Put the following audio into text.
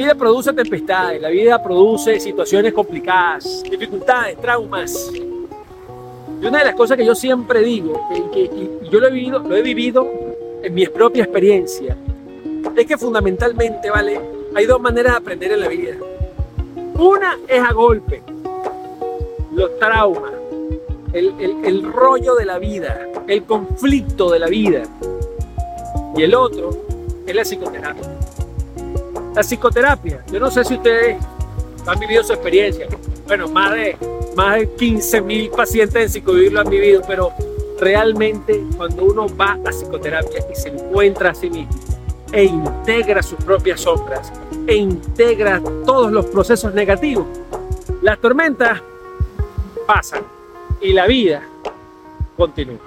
vida produce tempestades, la vida produce situaciones complicadas, dificultades, traumas. Y una de las cosas que yo siempre digo, que, y yo lo he vivido, lo he vivido en mi propia experiencia, es que fundamentalmente, ¿vale? Hay dos maneras de aprender en la vida. Una es a golpe, los traumas, el, el rollo de la vida, el conflicto de la vida. Y el otro es la psicoterapia. La psicoterapia, yo no sé si ustedes han vivido su experiencia. Bueno, más de, más de 15 mil pacientes en psicovivir lo han vivido, pero realmente cuando uno va a psicoterapia y se encuentra a sí mismo e integra sus propias sombras e integra todos los procesos negativos, las tormentas pasan y la vida continúa.